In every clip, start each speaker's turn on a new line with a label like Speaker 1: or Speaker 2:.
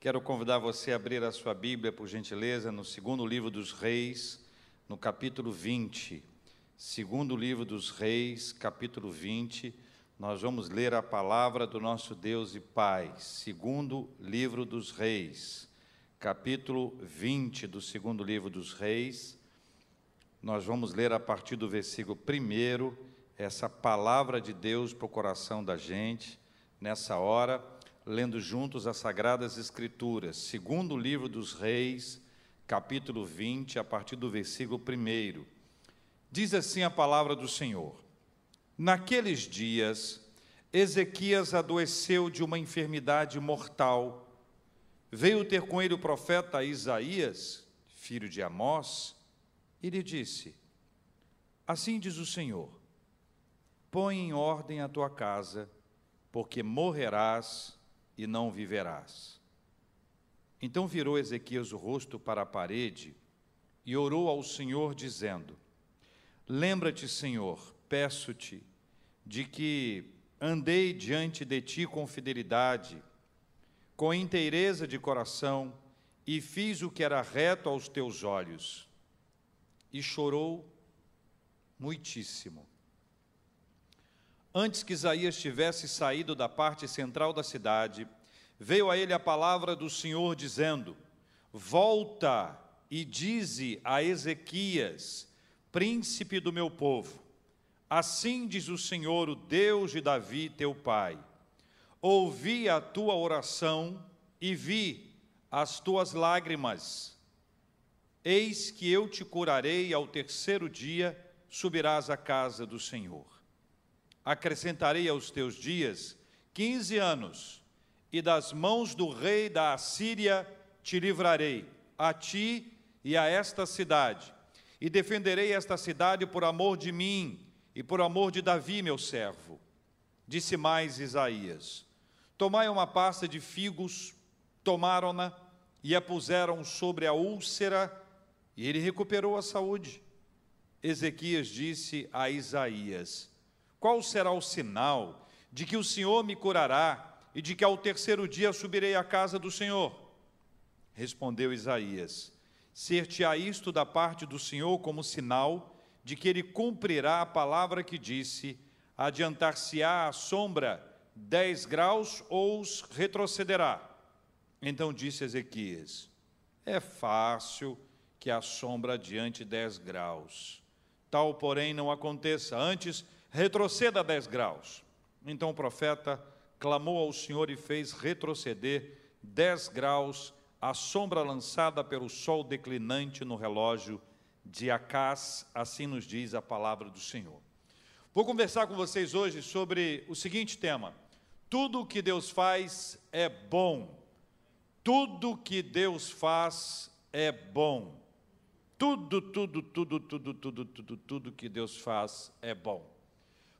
Speaker 1: Quero convidar você a abrir a sua Bíblia, por gentileza, no segundo livro dos Reis, no capítulo 20. Segundo livro dos Reis, capítulo 20. Nós vamos ler a palavra do nosso Deus e Pai. Segundo livro dos Reis, capítulo 20 do segundo livro dos Reis. Nós vamos ler a partir do versículo 1 essa palavra de Deus para o coração da gente, nessa hora lendo juntos as Sagradas Escrituras, segundo livro dos Reis, capítulo 20, a partir do versículo 1. Diz assim a palavra do Senhor: Naqueles dias, Ezequias adoeceu de uma enfermidade mortal. Veio ter com ele o profeta Isaías, filho de Amós, e lhe disse: Assim diz o Senhor: Põe em ordem a tua casa, porque morrerás e não viverás. Então virou Ezequias o rosto para a parede e orou ao Senhor, dizendo: Lembra-te, Senhor, peço-te, de que andei diante de ti com fidelidade, com inteireza de coração, e fiz o que era reto aos teus olhos. E chorou muitíssimo. Antes que Isaías tivesse saído da parte central da cidade, veio a ele a palavra do Senhor dizendo: Volta e dize a Ezequias, príncipe do meu povo: Assim diz o Senhor, o Deus de Davi, teu pai: Ouvi a tua oração e vi as tuas lágrimas. Eis que eu te curarei ao terceiro dia, subirás à casa do Senhor acrescentarei aos teus dias quinze anos, e das mãos do rei da Assíria te livrarei, a ti e a esta cidade, e defenderei esta cidade por amor de mim e por amor de Davi, meu servo. Disse mais Isaías: Tomai uma pasta de figos, tomaram-na e a puseram sobre a úlcera, e ele recuperou a saúde. Ezequias disse a Isaías: qual será o sinal de que o Senhor me curará e de que ao terceiro dia subirei à casa do Senhor? Respondeu Isaías: Ser-te-á isto da parte do Senhor como sinal de que ele cumprirá a palavra que disse: Adiantar-se-á a sombra dez graus ou retrocederá? Então disse Ezequias: É fácil que a sombra adiante dez graus. Tal, porém, não aconteça. Antes, retroceda 10 graus. Então o profeta clamou ao Senhor e fez retroceder 10 graus a sombra lançada pelo sol declinante no relógio de Acás, assim nos diz a palavra do Senhor. Vou conversar com vocês hoje sobre o seguinte tema: tudo que Deus faz é bom. Tudo que Deus faz é bom. Tudo, tudo, tudo, tudo, tudo, tudo, tudo que Deus faz é bom.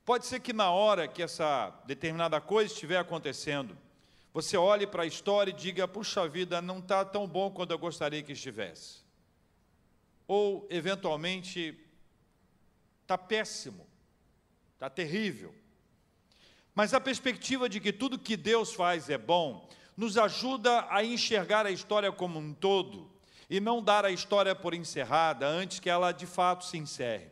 Speaker 1: Pode ser que na hora que essa determinada coisa estiver acontecendo, você olhe para a história e diga: puxa vida, não está tão bom quanto eu gostaria que estivesse. Ou, eventualmente, está péssimo, está terrível. Mas a perspectiva de que tudo que Deus faz é bom, nos ajuda a enxergar a história como um todo e não dar a história por encerrada antes que ela de fato se encerre.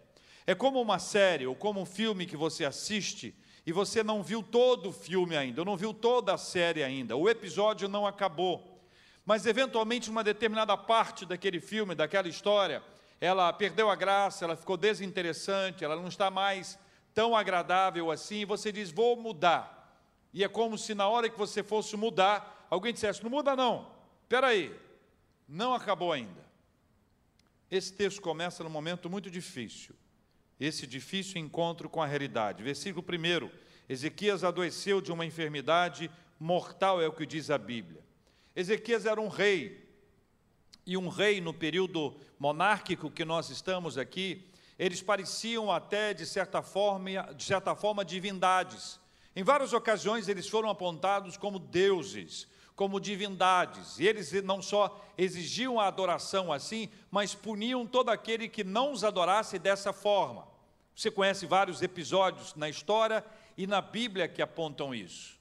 Speaker 1: É como uma série ou como um filme que você assiste e você não viu todo o filme ainda, ou não viu toda a série ainda, o episódio não acabou. Mas eventualmente uma determinada parte daquele filme, daquela história, ela perdeu a graça, ela ficou desinteressante, ela não está mais tão agradável assim, e você diz: "Vou mudar". E é como se na hora que você fosse mudar, alguém dissesse: "Não muda não. Espera aí. Não acabou ainda". Esse texto começa num momento muito difícil esse difícil encontro com a realidade. Versículo 1: Ezequias adoeceu de uma enfermidade mortal, é o que diz a Bíblia. Ezequias era um rei, e um rei no período monárquico que nós estamos aqui, eles pareciam até, de certa forma, de certa forma divindades. Em várias ocasiões eles foram apontados como deuses, como divindades, e eles não só exigiam a adoração assim, mas puniam todo aquele que não os adorasse dessa forma. Você conhece vários episódios na história e na Bíblia que apontam isso.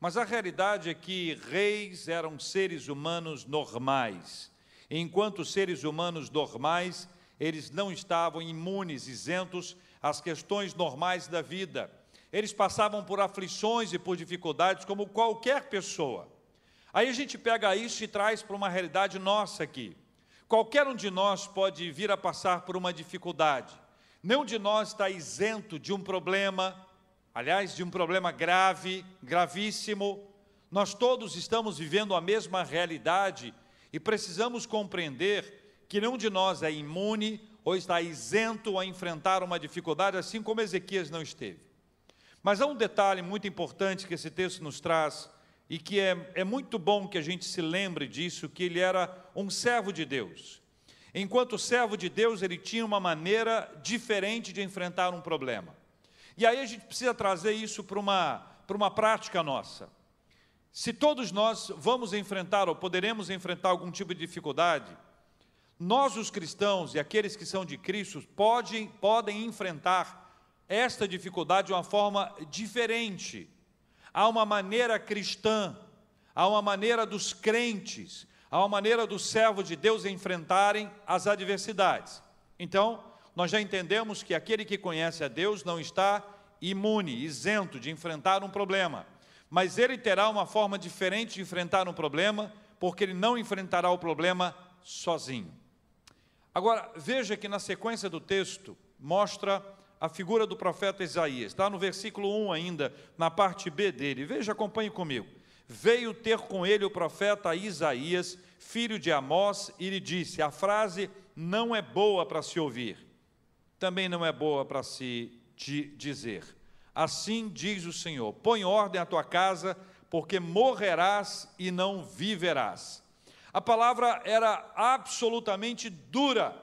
Speaker 1: Mas a realidade é que reis eram seres humanos normais. Enquanto seres humanos normais, eles não estavam imunes, isentos às questões normais da vida. Eles passavam por aflições e por dificuldades como qualquer pessoa. Aí a gente pega isso e traz para uma realidade nossa aqui. Qualquer um de nós pode vir a passar por uma dificuldade. Nenhum de nós está isento de um problema, aliás, de um problema grave, gravíssimo. Nós todos estamos vivendo a mesma realidade e precisamos compreender que nenhum de nós é imune ou está isento a enfrentar uma dificuldade, assim como Ezequias não esteve. Mas há um detalhe muito importante que esse texto nos traz e que é, é muito bom que a gente se lembre disso, que ele era um servo de Deus. Enquanto servo de Deus, ele tinha uma maneira diferente de enfrentar um problema. E aí a gente precisa trazer isso para uma, para uma prática nossa. Se todos nós vamos enfrentar ou poderemos enfrentar algum tipo de dificuldade, nós, os cristãos e aqueles que são de Cristo, podem, podem enfrentar esta dificuldade de uma forma diferente. Há uma maneira cristã, há uma maneira dos crentes, há uma maneira dos servos de Deus enfrentarem as adversidades. Então, nós já entendemos que aquele que conhece a Deus não está imune, isento de enfrentar um problema, mas ele terá uma forma diferente de enfrentar um problema, porque ele não enfrentará o problema sozinho. Agora, veja que na sequência do texto mostra a figura do profeta Isaías. Está no versículo 1 ainda, na parte B dele. Veja, acompanhe comigo. Veio ter com ele o profeta Isaías, filho de Amós, e lhe disse: A frase não é boa para se ouvir, também não é boa para se dizer. Assim diz o Senhor: Põe ordem à tua casa, porque morrerás e não viverás. A palavra era absolutamente dura,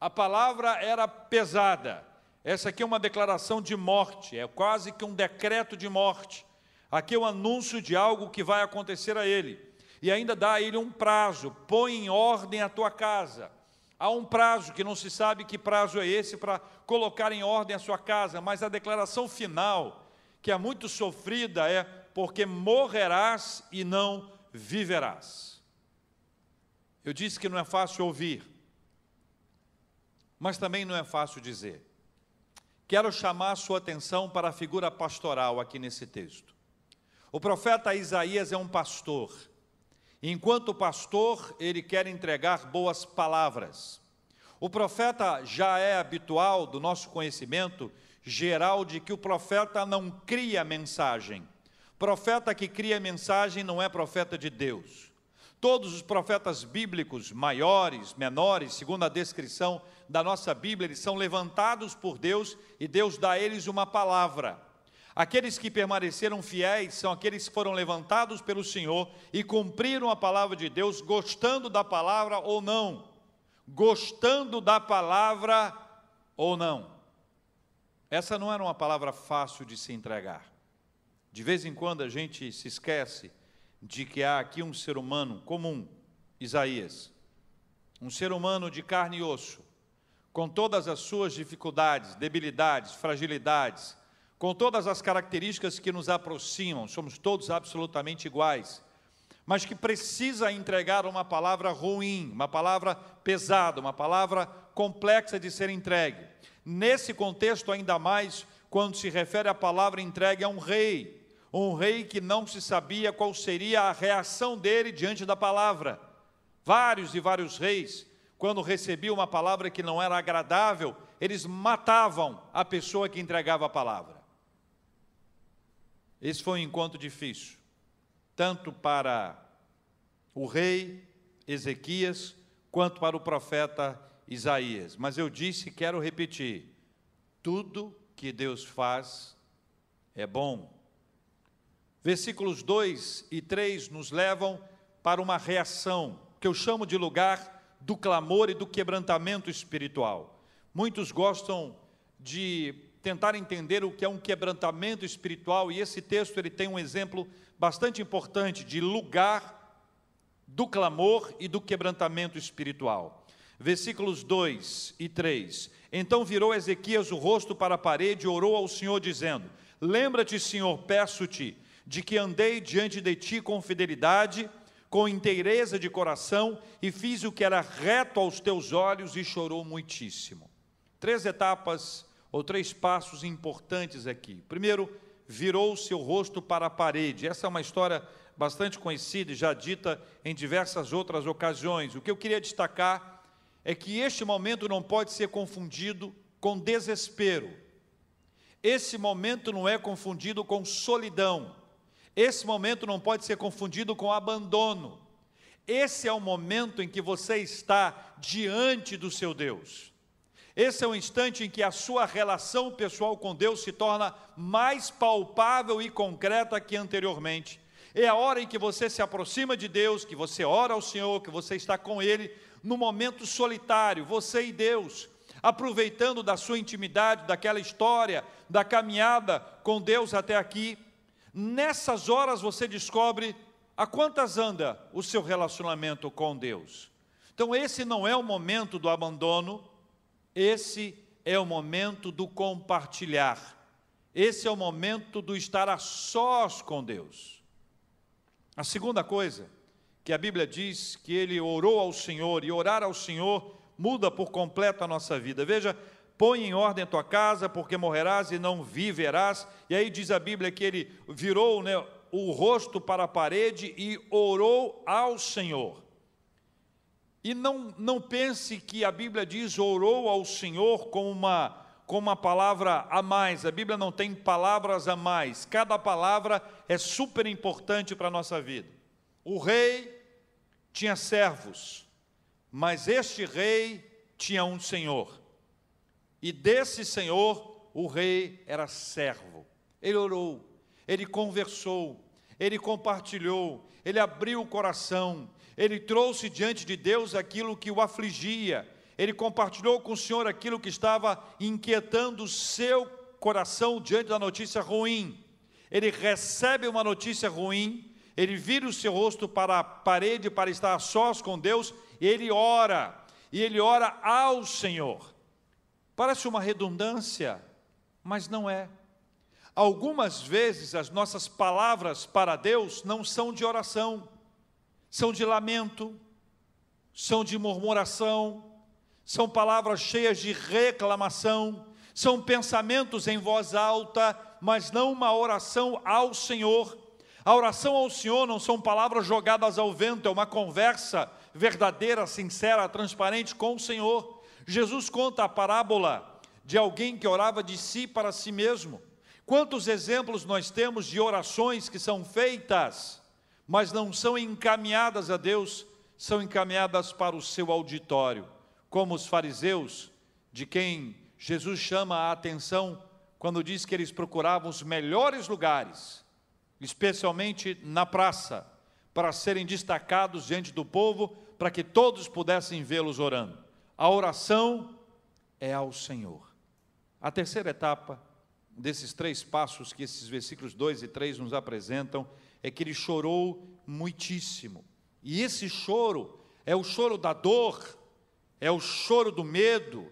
Speaker 1: a palavra era pesada. Essa aqui é uma declaração de morte, é quase que um decreto de morte. Aqui é o um anúncio de algo que vai acontecer a ele. E ainda dá a ele um prazo: põe em ordem a tua casa. Há um prazo que não se sabe que prazo é esse para colocar em ordem a sua casa, mas a declaração final, que é muito sofrida, é: porque morrerás e não viverás. Eu disse que não é fácil ouvir, mas também não é fácil dizer. Quero chamar a sua atenção para a figura pastoral aqui nesse texto. O profeta Isaías é um pastor. Enquanto pastor, ele quer entregar boas palavras. O profeta já é habitual do nosso conhecimento geral de que o profeta não cria mensagem. Profeta que cria mensagem não é profeta de Deus. Todos os profetas bíblicos, maiores, menores, segundo a descrição da nossa Bíblia, eles são levantados por Deus e Deus dá a eles uma palavra. Aqueles que permaneceram fiéis são aqueles que foram levantados pelo Senhor e cumpriram a palavra de Deus, gostando da palavra ou não. Gostando da palavra ou não. Essa não era uma palavra fácil de se entregar. De vez em quando a gente se esquece de que há aqui um ser humano comum, Isaías, um ser humano de carne e osso, com todas as suas dificuldades, debilidades, fragilidades, com todas as características que nos aproximam, somos todos absolutamente iguais, mas que precisa entregar uma palavra ruim, uma palavra pesada, uma palavra complexa de ser entregue. Nesse contexto, ainda mais, quando se refere à palavra entregue a um rei, um rei que não se sabia qual seria a reação dele diante da palavra. Vários e vários reis, quando recebiam uma palavra que não era agradável, eles matavam a pessoa que entregava a palavra. Esse foi um encontro difícil, tanto para o rei Ezequias, quanto para o profeta Isaías. Mas eu disse e quero repetir: tudo que Deus faz é bom Versículos 2 e 3 nos levam para uma reação, que eu chamo de lugar do clamor e do quebrantamento espiritual. Muitos gostam de tentar entender o que é um quebrantamento espiritual, e esse texto ele tem um exemplo bastante importante de lugar do clamor e do quebrantamento espiritual. Versículos 2 e 3. Então virou Ezequias o rosto para a parede e orou ao Senhor, dizendo: Lembra-te, Senhor, peço-te, de que andei diante de ti com fidelidade, com inteireza de coração, e fiz o que era reto aos teus olhos, e chorou muitíssimo. Três etapas ou três passos importantes aqui. Primeiro, virou seu rosto para a parede. Essa é uma história bastante conhecida e já dita em diversas outras ocasiões. O que eu queria destacar é que este momento não pode ser confundido com desespero. Esse momento não é confundido com solidão. Esse momento não pode ser confundido com abandono. Esse é o momento em que você está diante do seu Deus. Esse é o instante em que a sua relação pessoal com Deus se torna mais palpável e concreta que anteriormente. É a hora em que você se aproxima de Deus, que você ora ao Senhor, que você está com Ele, no momento solitário, você e Deus, aproveitando da sua intimidade, daquela história, da caminhada com Deus até aqui. Nessas horas você descobre a quantas anda o seu relacionamento com Deus. Então, esse não é o momento do abandono, esse é o momento do compartilhar, esse é o momento do estar a sós com Deus. A segunda coisa que a Bíblia diz que ele orou ao Senhor, e orar ao Senhor muda por completo a nossa vida. Veja, põe em ordem a tua casa, porque morrerás e não viverás. E aí diz a Bíblia que ele virou né, o rosto para a parede e orou ao Senhor. E não, não pense que a Bíblia diz orou ao Senhor com uma, com uma palavra a mais. A Bíblia não tem palavras a mais. Cada palavra é super importante para a nossa vida. O rei tinha servos, mas este rei tinha um senhor. E desse Senhor, o rei era servo. Ele orou, ele conversou, ele compartilhou, ele abriu o coração, ele trouxe diante de Deus aquilo que o afligia, ele compartilhou com o Senhor aquilo que estava inquietando o seu coração diante da notícia ruim. Ele recebe uma notícia ruim, ele vira o seu rosto para a parede para estar a sós com Deus, e ele ora, e ele ora ao Senhor. Parece uma redundância, mas não é. Algumas vezes as nossas palavras para Deus não são de oração, são de lamento, são de murmuração, são palavras cheias de reclamação, são pensamentos em voz alta, mas não uma oração ao Senhor. A oração ao Senhor não são palavras jogadas ao vento, é uma conversa verdadeira, sincera, transparente com o Senhor. Jesus conta a parábola de alguém que orava de si para si mesmo. Quantos exemplos nós temos de orações que são feitas, mas não são encaminhadas a Deus, são encaminhadas para o seu auditório, como os fariseus, de quem Jesus chama a atenção quando diz que eles procuravam os melhores lugares, especialmente na praça, para serem destacados diante do povo, para que todos pudessem vê-los orando. A oração é ao Senhor. A terceira etapa desses três passos que esses versículos 2 e 3 nos apresentam é que ele chorou muitíssimo. E esse choro é o choro da dor, é o choro do medo,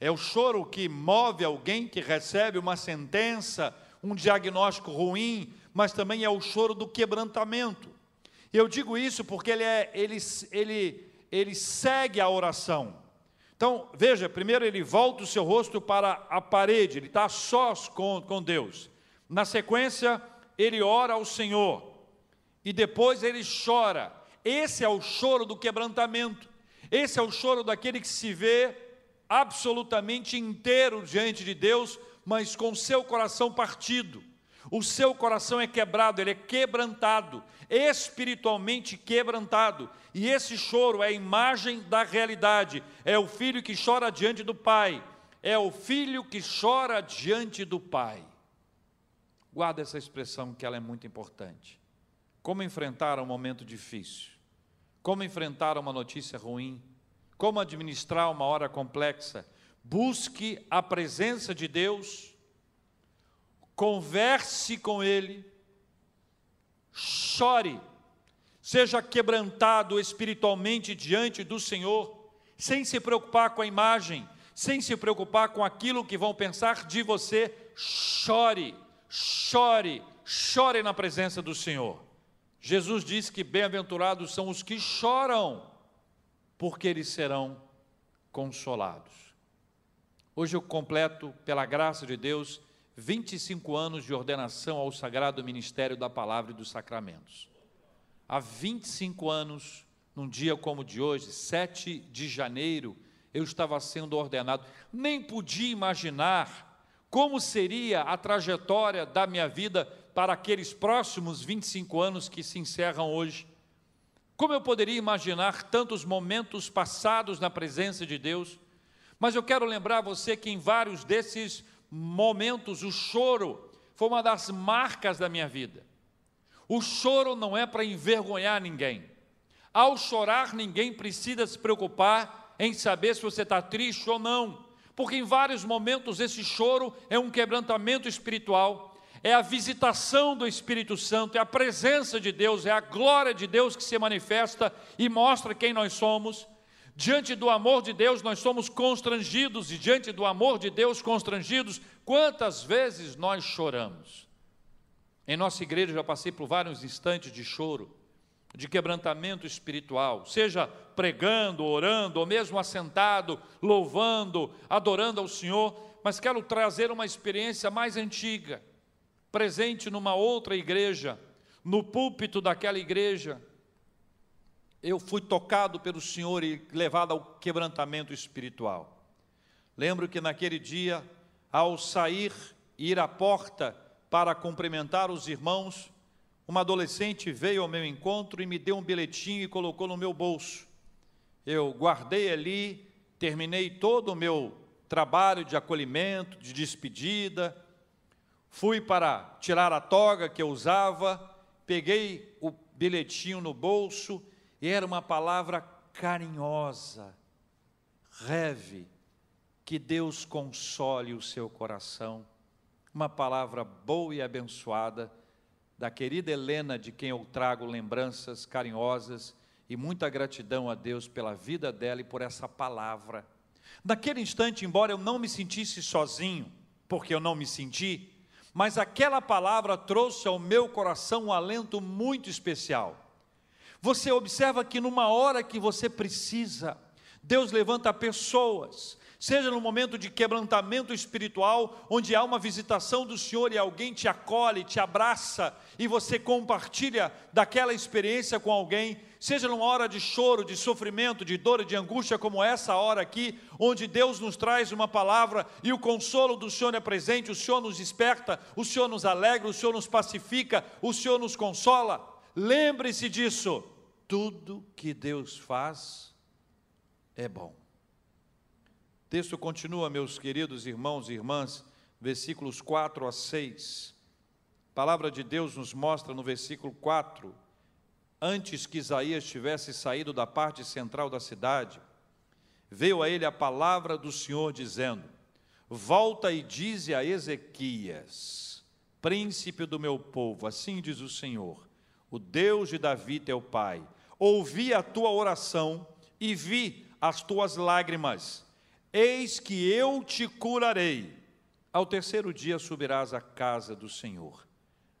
Speaker 1: é o choro que move alguém que recebe uma sentença, um diagnóstico ruim, mas também é o choro do quebrantamento. Eu digo isso porque ele, é, ele, ele, ele segue a oração. Então, veja, primeiro ele volta o seu rosto para a parede, ele está sós com, com Deus. Na sequência, ele ora ao Senhor. E depois ele chora. Esse é o choro do quebrantamento. Esse é o choro daquele que se vê absolutamente inteiro diante de Deus, mas com seu coração partido. O seu coração é quebrado, ele é quebrantado, espiritualmente quebrantado. E esse choro é a imagem da realidade. É o filho que chora diante do pai. É o filho que chora diante do pai. Guarda essa expressão que ela é muito importante. Como enfrentar um momento difícil? Como enfrentar uma notícia ruim? Como administrar uma hora complexa? Busque a presença de Deus converse com Ele, chore, seja quebrantado espiritualmente diante do Senhor, sem se preocupar com a imagem, sem se preocupar com aquilo que vão pensar de você, chore, chore, chore na presença do Senhor. Jesus disse que bem-aventurados são os que choram, porque eles serão consolados. Hoje eu completo, pela graça de Deus, 25 anos de ordenação ao sagrado ministério da palavra e dos sacramentos. Há 25 anos, num dia como de hoje, 7 de janeiro, eu estava sendo ordenado. Nem podia imaginar como seria a trajetória da minha vida para aqueles próximos 25 anos que se encerram hoje. Como eu poderia imaginar tantos momentos passados na presença de Deus? Mas eu quero lembrar você que em vários desses momentos o choro foi uma das marcas da minha vida. O choro não é para envergonhar ninguém. Ao chorar, ninguém precisa se preocupar em saber se você está triste ou não, porque em vários momentos esse choro é um quebrantamento espiritual, é a visitação do Espírito Santo, é a presença de Deus, é a glória de Deus que se manifesta e mostra quem nós somos. Diante do amor de Deus, nós somos constrangidos, e diante do amor de Deus, constrangidos, quantas vezes nós choramos? Em nossa igreja, já passei por vários instantes de choro, de quebrantamento espiritual, seja pregando, orando, ou mesmo assentado, louvando, adorando ao Senhor, mas quero trazer uma experiência mais antiga, presente numa outra igreja, no púlpito daquela igreja, eu fui tocado pelo Senhor e levado ao quebrantamento espiritual. Lembro que naquele dia, ao sair e ir à porta para cumprimentar os irmãos, uma adolescente veio ao meu encontro e me deu um bilhetinho e colocou no meu bolso. Eu guardei ali, terminei todo o meu trabalho de acolhimento, de despedida, fui para tirar a toga que eu usava, peguei o bilhetinho no bolso e era uma palavra carinhosa, reve, que Deus console o seu coração. Uma palavra boa e abençoada da querida Helena, de quem eu trago lembranças carinhosas e muita gratidão a Deus pela vida dela e por essa palavra. Naquele instante, embora eu não me sentisse sozinho, porque eu não me senti, mas aquela palavra trouxe ao meu coração um alento muito especial. Você observa que numa hora que você precisa, Deus levanta pessoas, seja no momento de quebrantamento espiritual, onde há uma visitação do Senhor e alguém te acolhe, te abraça e você compartilha daquela experiência com alguém, seja numa hora de choro, de sofrimento, de dor e de angústia, como essa hora aqui, onde Deus nos traz uma palavra e o consolo do Senhor é presente, o Senhor nos desperta, o Senhor nos alegra, o Senhor nos pacifica, o Senhor nos consola. Lembre-se disso. Tudo que Deus faz é bom. O texto continua, meus queridos irmãos e irmãs, versículos 4 a 6. A palavra de Deus nos mostra no versículo 4, antes que Isaías tivesse saído da parte central da cidade, veio a ele a palavra do Senhor dizendo: Volta e dize a Ezequias, príncipe do meu povo, assim diz o Senhor: o Deus de Davi, teu pai, ouvi a tua oração e vi as tuas lágrimas. Eis que eu te curarei. Ao terceiro dia subirás à casa do Senhor.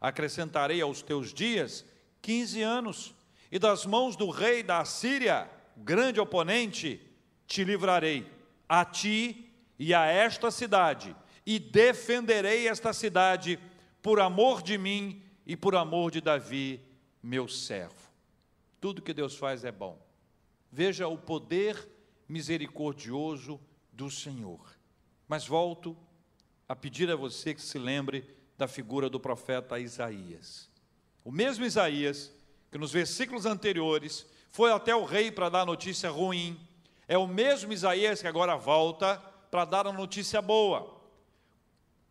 Speaker 1: Acrescentarei aos teus dias quinze anos, e das mãos do rei da Assíria, grande oponente, te livrarei, a ti e a esta cidade, e defenderei esta cidade por amor de mim e por amor de Davi, meu servo. Tudo que Deus faz é bom. Veja o poder misericordioso do Senhor. Mas volto a pedir a você que se lembre da figura do profeta Isaías. O mesmo Isaías que nos versículos anteriores foi até o rei para dar notícia ruim, é o mesmo Isaías que agora volta para dar a notícia boa.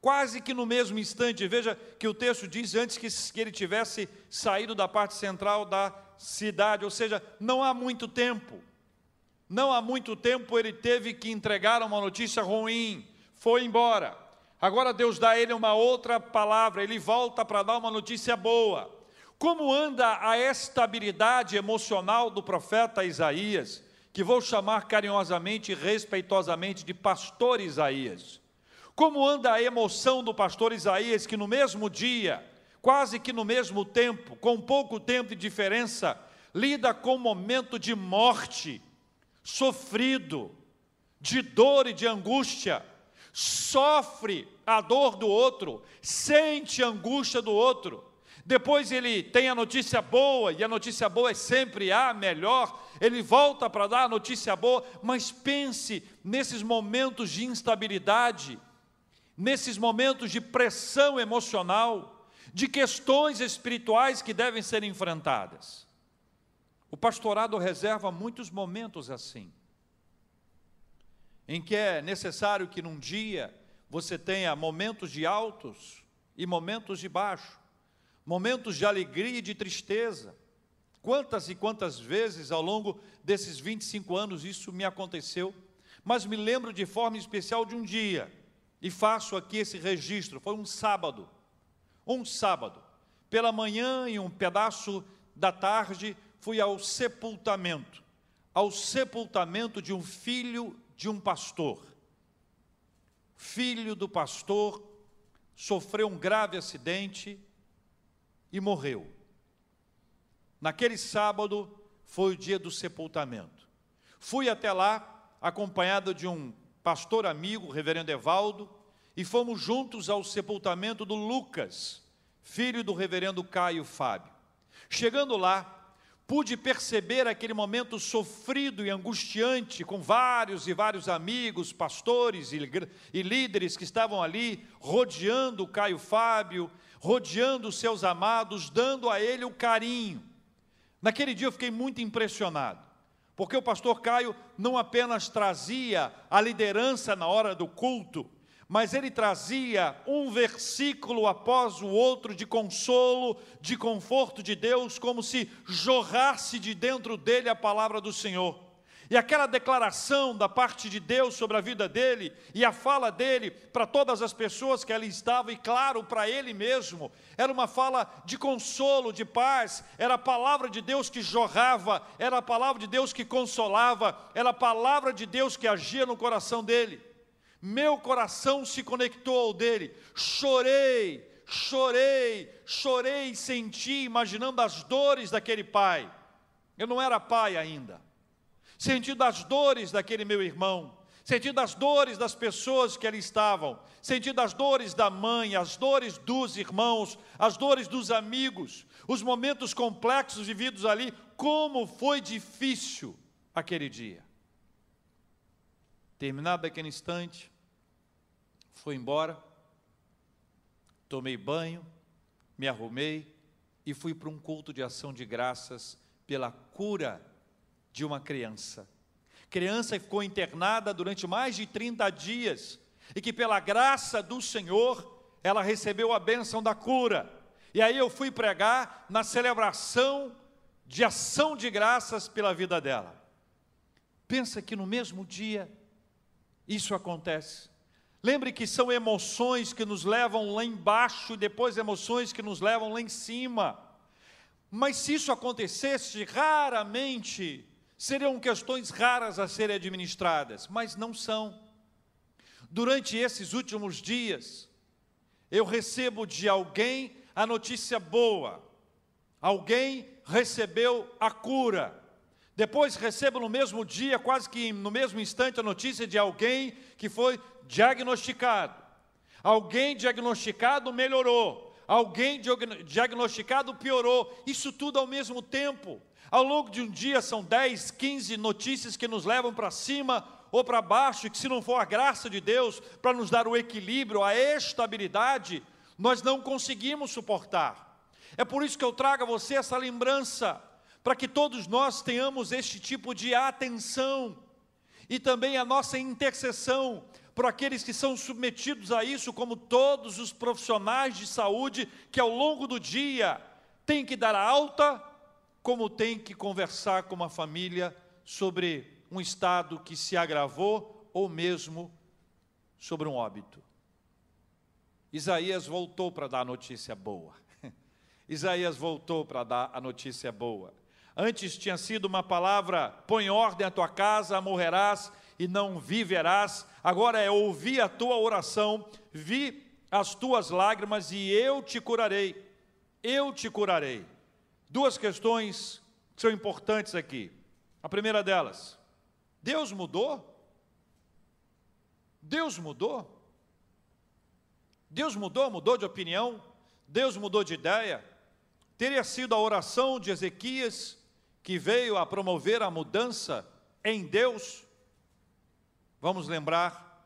Speaker 1: Quase que no mesmo instante, veja que o texto diz antes que, ele tivesse saído da parte central da cidade, ou seja, não há muito tempo. Não há muito tempo ele teve que entregar uma notícia ruim, foi embora. Agora Deus dá a ele uma outra palavra, ele volta para dar uma notícia boa. Como anda a estabilidade emocional do profeta Isaías, que vou chamar carinhosamente e respeitosamente de pastor Isaías? Como anda a emoção do pastor Isaías, que no mesmo dia, quase que no mesmo tempo, com pouco tempo de diferença, lida com um momento de morte, sofrido, de dor e de angústia, sofre a dor do outro, sente a angústia do outro. Depois ele tem a notícia boa, e a notícia boa é sempre a melhor. Ele volta para dar a notícia boa, mas pense nesses momentos de instabilidade, nesses momentos de pressão emocional, de questões espirituais que devem ser enfrentadas. O pastorado reserva muitos momentos assim, em que é necessário que num dia você tenha momentos de altos e momentos de baixo, momentos de alegria e de tristeza. Quantas e quantas vezes ao longo desses 25 anos isso me aconteceu, mas me lembro de forma especial de um dia, e faço aqui esse registro. Foi um sábado, um sábado, pela manhã e um pedaço da tarde, fui ao sepultamento, ao sepultamento de um filho de um pastor. Filho do pastor sofreu um grave acidente e morreu. Naquele sábado foi o dia do sepultamento. Fui até lá acompanhado de um pastor amigo, reverendo Evaldo, e fomos juntos ao sepultamento do Lucas, filho do reverendo Caio Fábio. Chegando lá, pude perceber aquele momento sofrido e angustiante, com vários e vários amigos, pastores e, líderes que estavam ali, rodeando o Caio Fábio, rodeando seus amados, dando a ele o carinho. Naquele dia eu fiquei muito impressionado, porque o pastor Caio não apenas trazia a liderança na hora do culto, mas ele trazia um versículo após o outro de consolo, de conforto de Deus, como se jorrasse de dentro dele a palavra do Senhor. E aquela declaração da parte de Deus sobre a vida dele e a fala dele para todas as pessoas que ali estavam, e claro, para ele mesmo, era uma fala de consolo, de paz, era a palavra de Deus que jorrava, era a palavra de Deus que consolava, era a palavra de Deus que agia no coração dele. Meu coração se conectou ao dele, chorei, chorei, chorei e senti, imaginando as dores daquele pai. Eu não era pai ainda sentindo as dores daquele meu irmão, sentindo as dores das pessoas que ali estavam, sentindo as dores da mãe, as dores dos irmãos, as dores dos amigos, os momentos complexos vividos ali, como foi difícil aquele dia. Terminado aquele instante, fui embora, tomei banho, me arrumei e fui para um culto de ação de graças pela cura de uma criança. Criança que ficou internada durante mais de 30 dias e que, pela graça do Senhor, ela recebeu a bênção da cura. E aí eu fui pregar na celebração de ação de graças pela vida dela. Pensa que no mesmo dia isso acontece. Lembre que são emoções que nos levam lá embaixo e depois emoções que nos levam lá em cima. Mas se isso acontecesse, raramente seriam questões raras a serem administradas, mas não são. Durante esses últimos dias, eu recebo de alguém a notícia boa, alguém recebeu a cura. Depois recebo no mesmo dia, quase que no mesmo instante, a notícia de alguém que foi diagnosticado. Alguém diagnosticado melhorou, alguém diagnosticado piorou. Isso tudo ao mesmo tempo. Ao longo de um dia são 10, 15 notícias que nos levam para cima ou para baixo, e que se não for a graça de Deus para nos dar o equilíbrio, a estabilidade, nós não conseguimos suportar. É por isso que eu trago a você essa lembrança, para que todos nós tenhamos este tipo de atenção e também a nossa intercessão por aqueles que são submetidos a isso, como todos os profissionais de saúde que ao longo do dia têm que dar alta como tem que conversar com uma família sobre um estado que se agravou ou mesmo sobre um óbito. Isaías voltou para dar a notícia boa. Isaías voltou para dar a notícia boa. Antes tinha sido uma palavra: põe ordem à tua casa, morrerás e não viverás. Agora é ouvi a tua oração, vi as tuas lágrimas e eu te curarei. eu te curarei. Duas questões que são importantes aqui. A primeira delas, Deus mudou? Deus mudou? Deus mudou, mudou de opinião, Deus mudou de ideia. Teria sido a oração de Ezequias que veio a promover a mudança em Deus? Vamos lembrar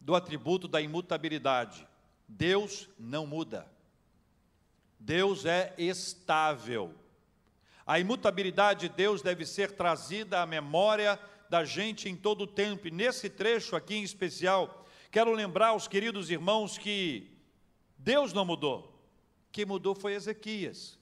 Speaker 1: do atributo da imutabilidade. Deus não muda. Deus é estável. A imutabilidade de Deus deve ser trazida à memória da gente em todo o tempo. E nesse trecho aqui em especial, quero lembrar aos queridos irmãos que Deus não mudou. Quem mudou foi Ezequias.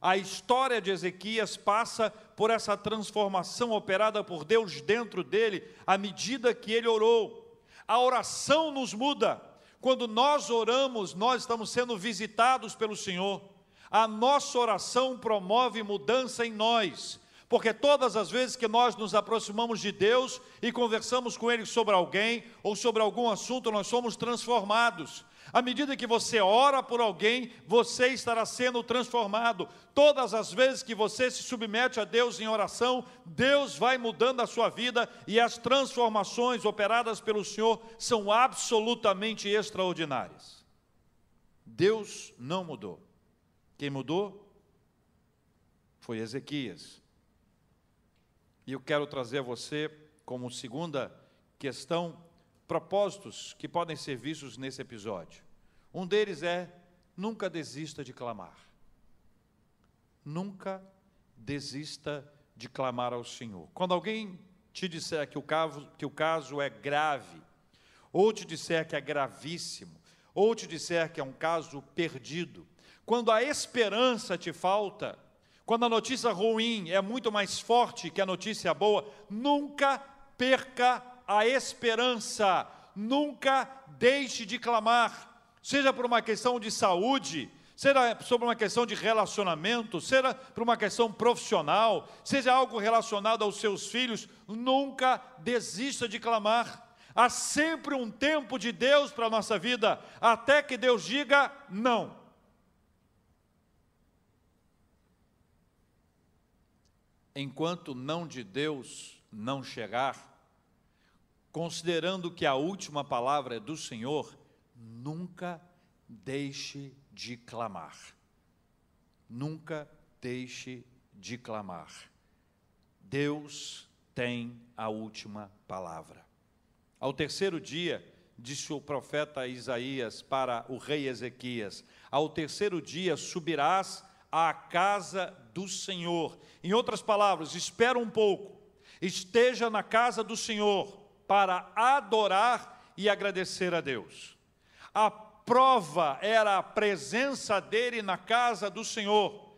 Speaker 1: A história de Ezequias passa por essa transformação operada por Deus dentro dele, à medida que ele orou. A oração nos muda. Quando nós oramos, nós estamos sendo visitados pelo Senhor. A nossa oração promove mudança em nós. Porque todas as vezes que nós nos aproximamos de Deus e conversamos com Ele sobre alguém ou sobre algum assunto, nós somos transformados. À medida que você ora por alguém, você estará sendo transformado. Todas as vezes que você se submete a Deus em oração, Deus vai mudando a sua vida e as transformações operadas pelo Senhor são absolutamente extraordinárias. Deus não mudou. Quem mudou foi Ezequias. E eu quero trazer a você, como segunda questão, propósitos que podem ser vistos nesse episódio. Um deles é: nunca desista de clamar. Nunca desista de clamar ao Senhor. Quando alguém te disser que o caso, que o caso é grave, ou te disser que é gravíssimo, ou te disser que é um caso perdido, quando a esperança te falta, quando a notícia ruim é muito mais forte que a notícia boa, nunca perca a esperança, nunca deixe de clamar, seja por uma questão de saúde, seja sobre uma questão de relacionamento, seja por uma questão profissional, seja algo relacionado aos seus filhos, nunca desista de clamar. Há sempre um tempo de Deus para a nossa vida, até que Deus diga não. Enquanto não de Deus não chegar, considerando que a última palavra é do Senhor, nunca deixe de clamar. Nunca deixe de clamar. Deus tem a última palavra. Ao terceiro dia, disse o profeta Isaías para o rei Ezequias: Ao terceiro dia subirás à casa do Senhor. Em outras palavras, espera um pouco, esteja na casa do Senhor para adorar e agradecer a Deus. A prova era a presença dele na casa do Senhor.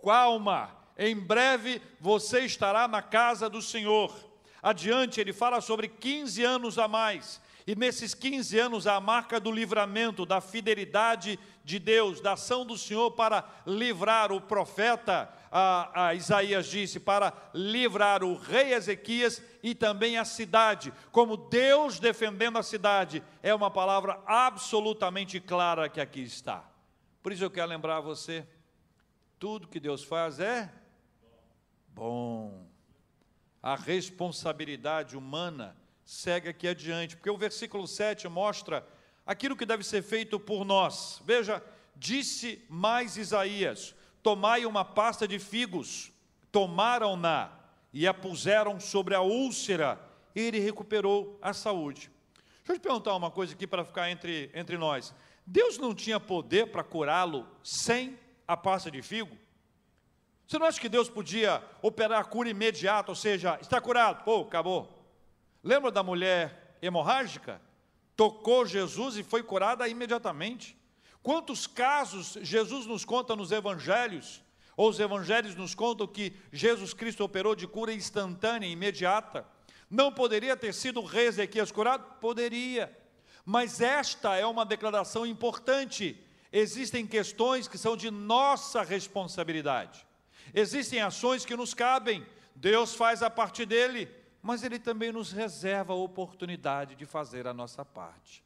Speaker 1: Calma, em breve você estará na casa do Senhor. Adiante, ele fala sobre 15 anos a mais. E nesses 15 anos, a marca do livramento, da fidelidade de Deus, da ação do Senhor para livrar o profeta, a, a Isaías disse, para livrar o rei Ezequias e também a cidade. Como Deus defendendo a cidade, é uma palavra absolutamente clara que aqui está. Por isso eu quero lembrar você: tudo que Deus faz é bom. A responsabilidade humana segue aqui adiante, porque o versículo 7 mostra aquilo que deve ser feito por nós. Veja, disse mais Isaías: Tomai uma pasta de figos, tomaram-na e a puseram sobre a úlcera, e ele recuperou a saúde. Deixa eu te perguntar uma coisa aqui para ficar entre, entre nós. Deus não tinha poder para curá-lo sem a pasta de figo? Você não acha que Deus podia operar a cura imediata, ou seja, está curado, pô, acabou. Lembra da mulher hemorrágica? Tocou Jesus e foi curada imediatamente. Quantos casos Jesus nos conta nos evangelhos? Ou os evangelhos nos contam que Jesus Cristo operou de cura instantânea, imediata. Não poderia ter sido o rei Ezequias curado? Poderia. Mas esta é uma declaração importante. Existem questões que são de nossa responsabilidade. Existem ações que nos cabem. Deus faz a parte dele mas Ele também nos reserva a oportunidade de fazer a nossa parte.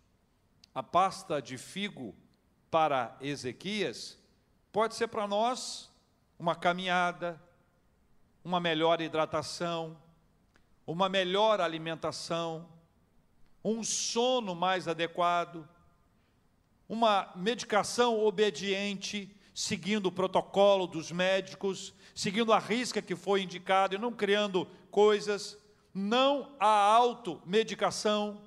Speaker 1: A pasta de figo para Ezequias Pode ser para nós uma caminhada, uma melhor hidratação, uma melhor alimentação, um sono mais adequado, uma medicação obediente, seguindo o protocolo dos médicos, seguindo a risca que foi indicada e não criando coisas, não a automedicação.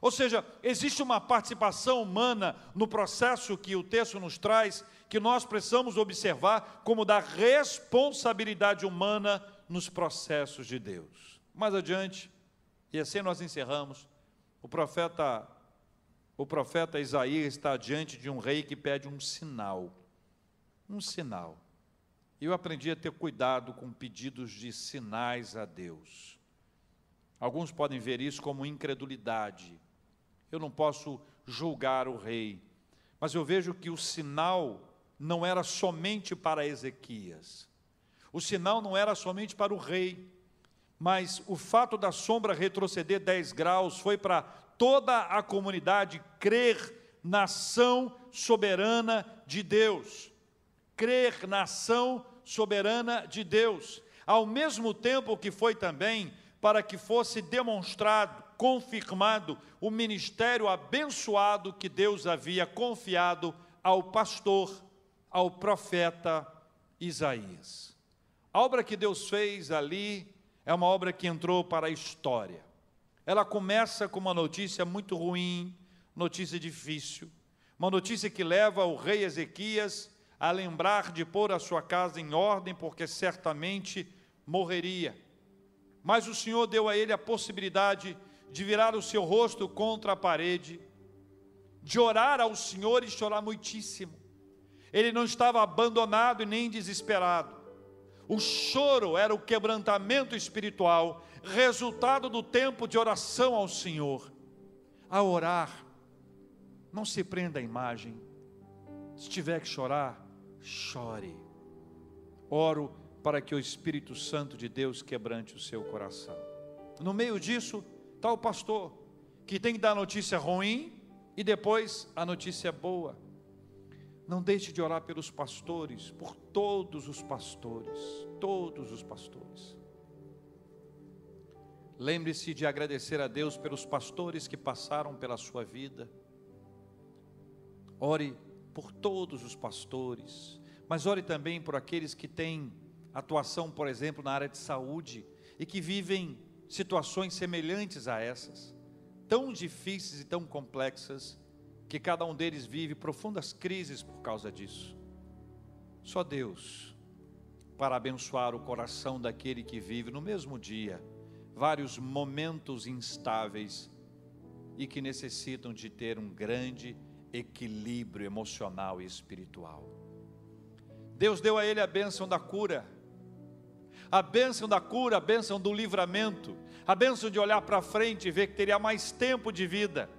Speaker 1: Ou seja, existe uma participação humana no processo que o texto nos traz, que nós precisamos observar como da responsabilidade humana nos processos de Deus. Mais adiante, e assim nós encerramos, o profeta o profeta Isaías está diante de um rei que pede um sinal. Um sinal. Eu aprendi a ter cuidado com pedidos de sinais a Deus. Alguns podem ver isso como incredulidade. Eu não posso julgar o rei, mas eu vejo que o sinal não era somente para Ezequias. O sinal não era somente para o rei, mas o fato da sombra retroceder 10 graus foi para toda a comunidade crer na ação soberana de Deus. Crer na ação soberana de Deus. Ao mesmo tempo que foi também para que fosse demonstrado, confirmado o ministério abençoado que Deus havia confiado ao pastor, ao profeta Isaías. A obra que Deus fez ali é uma obra que entrou para a história. Ela começa com uma notícia muito ruim, notícia difícil, uma notícia que leva o rei Ezequias a lembrar de pôr a sua casa em ordem, porque certamente morreria. Mas o Senhor deu a ele a possibilidade de virar o seu rosto contra a parede, de orar ao Senhor e chorar muitíssimo. Ele não estava abandonado e nem desesperado. O choro era o quebrantamento espiritual, resultado do tempo de oração ao Senhor. A orar, não se prenda à imagem. Se tiver que chorar, chore. Oro para que o Espírito Santo de Deus quebrante o seu coração. No meio disso, está o pastor, que tem que dar notícia ruim e depois a notícia boa. Não deixe de orar pelos pastores, por todos os pastores, todos os pastores. Lembre-se de agradecer a Deus pelos pastores que passaram pela sua vida. Ore por todos os pastores, mas ore também por aqueles que têm atuação, por exemplo, na área de saúde e que vivem situações semelhantes a essas, tão difíceis e tão complexas, que cada um deles vive profundas crises por causa disso. Só Deus, para abençoar o coração daquele que vive no mesmo dia vários momentos instáveis e que necessitam de ter um grande equilíbrio emocional e espiritual. Deus deu a ele a bênção da cura, a bênção da cura, a bênção do livramento, a bênção de olhar para frente e ver que teria mais tempo de vida.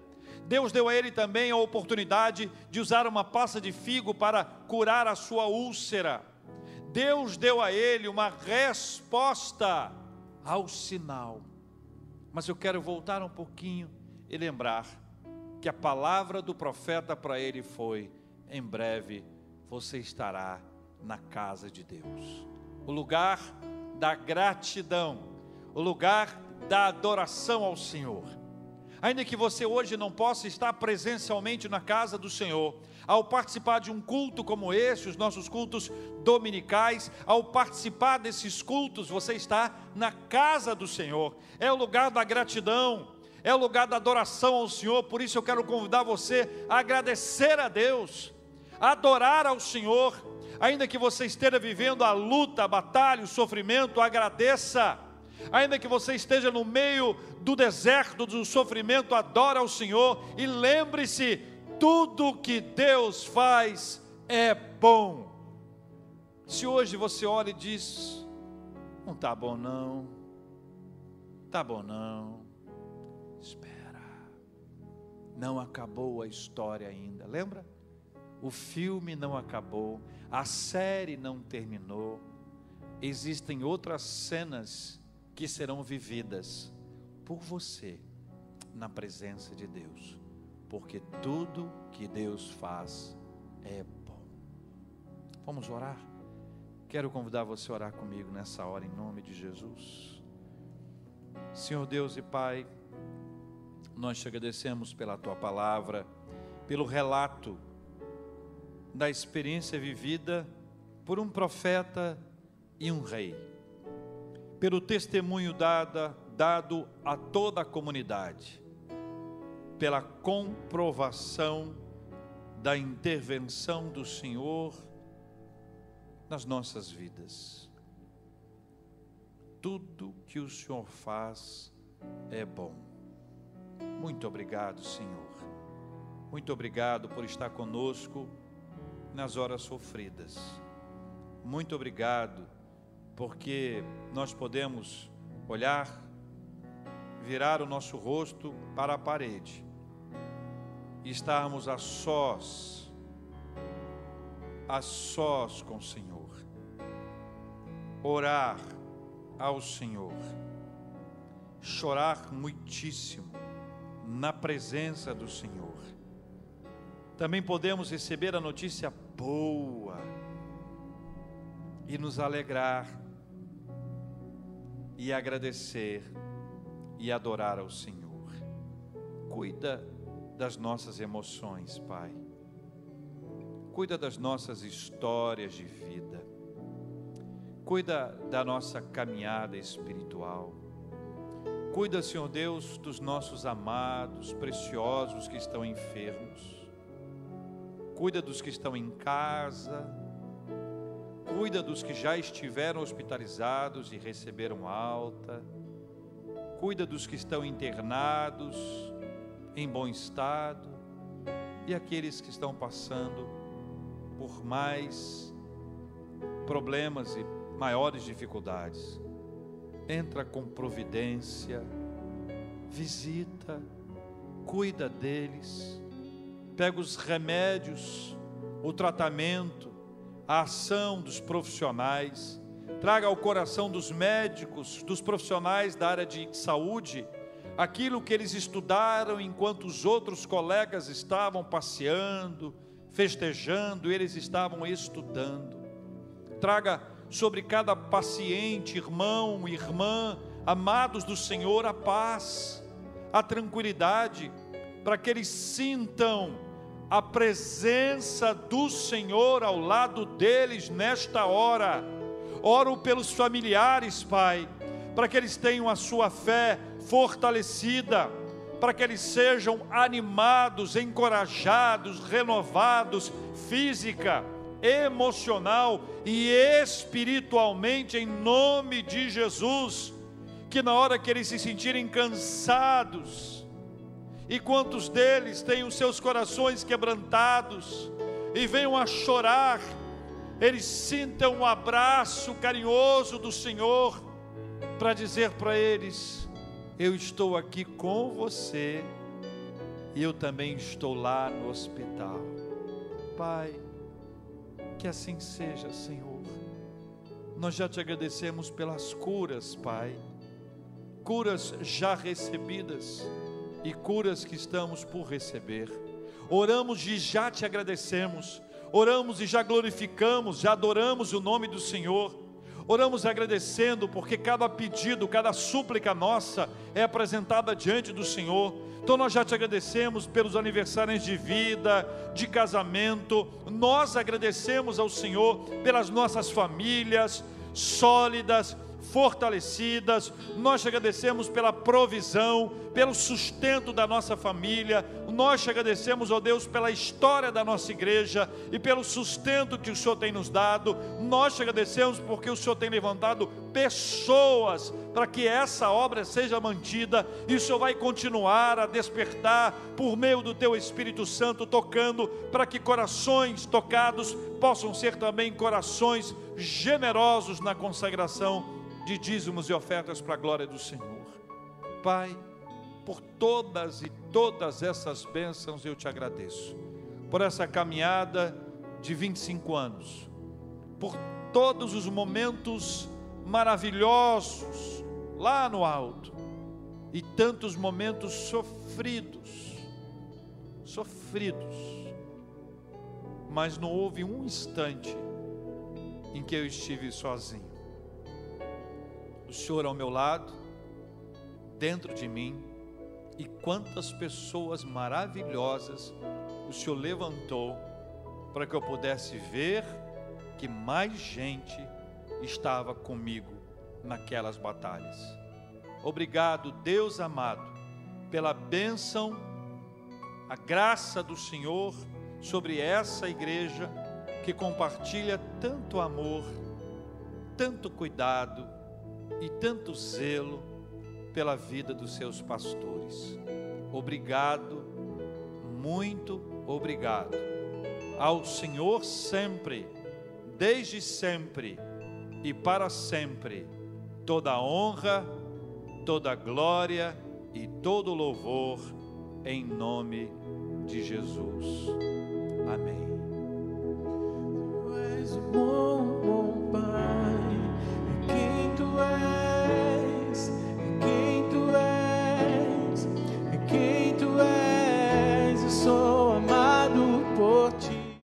Speaker 1: Deus deu a ele também a oportunidade de usar uma pasta de figo para curar a sua úlcera. Deus deu a ele uma resposta ao sinal. Mas eu quero voltar um pouquinho e lembrar que a palavra do profeta para ele foi: em breve você estará na casa de Deus. O lugar da gratidão, o lugar da adoração ao Senhor. Ainda que você hoje não possa estar presencialmente na casa do Senhor, ao participar de um culto como esse, os nossos cultos dominicais, ao participar desses cultos, você está na casa do Senhor, é o lugar da gratidão, é o lugar da adoração ao Senhor, por isso eu quero convidar você a agradecer a Deus, a adorar ao Senhor, ainda que você esteja vivendo a luta, a batalha, o sofrimento, agradeça. Ainda que você esteja no meio do deserto, do sofrimento, adora ao Senhor e lembre-se tudo que Deus faz é bom. Se hoje você olha e diz: Não está bom, não, está bom, não, espera, não acabou a história ainda, lembra? O filme não acabou, a série não terminou, existem outras cenas que serão vividas por você na presença de Deus porque tudo que Deus faz é bom. Vamos orar? Quero convidar você a orar comigo nessa hora, em nome de Jesus. Senhor Deus e Pai, nós te agradecemos pela tua palavra, pelo relato da experiência vivida por um profeta e um rei, pelo testemunho dada, dado a toda a comunidade, pela comprovação da intervenção do Senhor nas nossas vidas. Tudo que o Senhor faz é bom. Muito obrigado, Senhor. Muito obrigado por estar conosco nas horas sofridas. Muito obrigado, porque nós podemos olhar, virar o nosso rosto para a parede e estarmos a sós, a sós com o Senhor. Orar ao Senhor, chorar muitíssimo na presença do Senhor. Também podemos receber a notícia boa e nos alegrar e agradecer e adorar ao Senhor. Cuida das nossas emoções, Pai. Cuida das nossas histórias de vida. Cuida da nossa caminhada espiritual. Cuida, Senhor Deus, dos nossos amados, preciosos que estão enfermos cuida dos que estão em casa, cuida dos que já estiveram hospitalizados e receberam alta, cuida dos que estão internados em bom estado. E aqueles que estão passando por mais problemas e maiores dificuldades. Entra com providência, visita, cuida deles pega os remédios, o tratamento, a ação dos profissionais, traga ao coração dos médicos, dos profissionais da área de saúde, aquilo que eles estudaram enquanto os outros colegas estavam passeando, festejando, eles estavam estudando. Traga sobre cada paciente, irmão, irmã, amados do Senhor, a paz, a tranquilidade, para que eles sintam a presença do Senhor ao lado deles nesta hora. Oro pelos familiares, Pai, para que eles tenham a sua fé fortalecida, para que eles sejam animados, encorajados, renovados física, emocional e espiritualmente em nome de Jesus. Que na hora que eles se sentirem cansados, e quantos deles têm os seus corações quebrantados e venham a chorar, eles sintam um abraço carinhoso do Senhor para dizer para eles: Eu estou aqui com você e eu também estou lá no hospital. Pai, que assim seja, Senhor. Nós já te agradecemos pelas curas, Pai, curas já recebidas e curas que estamos por receber. Oramos e já te agradecemos, oramos e já glorificamos, já adoramos o nome do Senhor. Oramos agradecendo porque cada pedido, cada súplica nossa é apresentada diante do Senhor. Então nós já te agradecemos pelos aniversários de vida, de casamento. Nós agradecemos ao Senhor pelas nossas famílias sólidas, fortalecidas. Nós te agradecemos pela provisão, pelo sustento da nossa família. Nós te agradecemos, ó Deus, pela história da nossa igreja e pelo sustento que o Senhor tem nos dado. Nós te agradecemos porque o Senhor tem levantado pessoas para que essa obra seja mantida e o Senhor vai continuar a despertar por meio do teu Espírito Santo tocando para que corações tocados possam ser também corações generosos na consagração de dízimos e ofertas para a glória do Senhor. Pai, por todas e todas essas bênçãos eu te agradeço. Por essa caminhada de 25 anos, por todos os momentos maravilhosos lá no alto e tantos momentos sofridos, sofridos, mas não houve um instante em que eu estive sozinho. O Senhor ao meu lado, dentro de mim, e quantas pessoas maravilhosas o Senhor levantou para que eu pudesse ver que mais gente estava comigo naquelas batalhas. Obrigado, Deus amado, pela bênção, a graça do Senhor sobre essa igreja que compartilha tanto amor, tanto cuidado e tanto zelo pela vida dos seus pastores. Obrigado, muito obrigado. Ao Senhor sempre, desde sempre e para sempre, toda honra, toda glória e todo louvor em nome de Jesus. Amém.